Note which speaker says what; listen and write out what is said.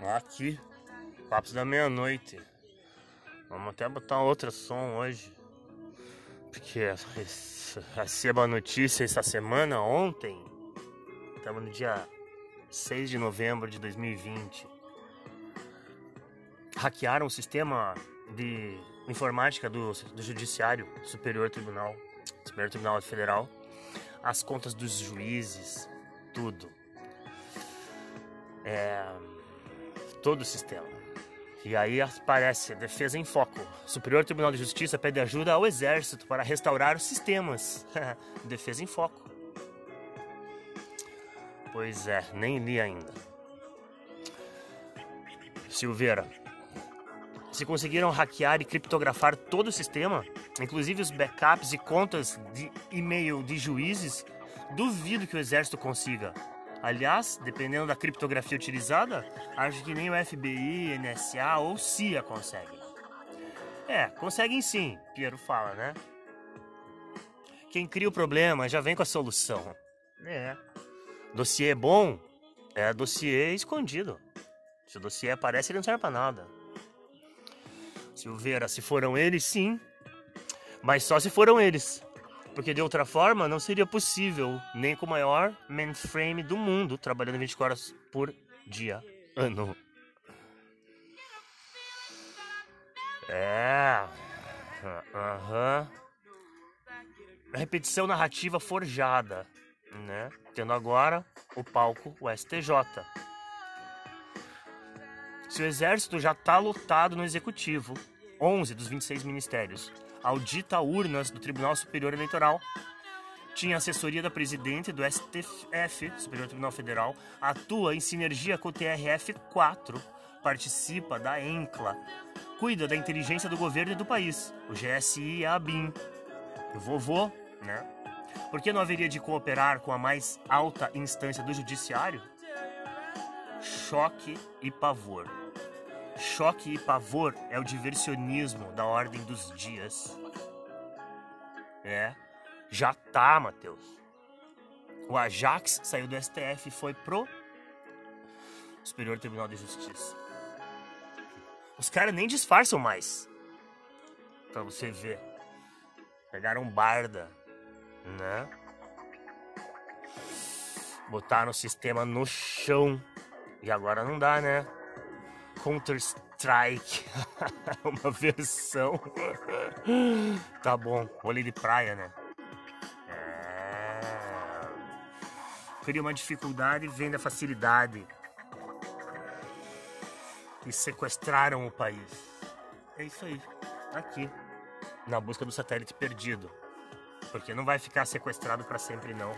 Speaker 1: Aqui, papos da meia-noite. Vamos até botar outro som hoje. Porque recebo a notícia essa semana, ontem. Estamos no dia 6 de novembro de 2020. Hackearam o sistema de informática do, do Judiciário Superior Tribunal, Superior Tribunal Federal, as contas dos juízes, tudo. É, todo o sistema. E aí aparece Defesa em Foco. Superior Tribunal de Justiça pede ajuda ao Exército para restaurar os sistemas. Defesa em Foco. Pois é, nem li ainda. Silveira. Se conseguiram hackear e criptografar todo o sistema, inclusive os backups e contas de e-mail de juízes, duvido que o Exército consiga. Aliás, dependendo da criptografia utilizada, acho que nem o FBI, NSA ou CIA conseguem. É, conseguem sim, Piero fala, né? Quem cria o problema já vem com a solução. É. Dossiê é bom, é dossiê escondido. Se o dossiê aparece, ele não serve pra nada. Silveira, se foram eles, sim. Mas só se foram eles porque de outra forma não seria possível, nem com o maior mainframe do mundo, trabalhando 24 horas por dia, ano. É. Aham. Uhum. Repetição narrativa forjada, né? Tendo agora o palco o STJ. Se o exército já está lotado no executivo, 11 dos 26 ministérios, audita urnas do Tribunal Superior Eleitoral. Tinha assessoria da presidente do STF, Superior Tribunal Federal, atua em sinergia com o TRF4, participa da ENCLA, cuida da inteligência do governo e do país, o GSI e a ABIN. O vovô, né? Por que não haveria de cooperar com a mais alta instância do judiciário? Choque e pavor. Choque e pavor é o diversionismo da ordem dos dias. É, já tá, Matheus. O Ajax saiu do STF e foi pro Superior Tribunal de Justiça. Os caras nem disfarçam mais. Pra você ver. Pegaram barda, né? Botaram o sistema no chão. E agora não dá, né? Counter-Strike. Uma versão. tá bom, vôlei de praia, né? É... Cria uma dificuldade vem da facilidade. E sequestraram o país. É isso aí. Aqui. Na busca do satélite perdido. Porque não vai ficar sequestrado para sempre, não.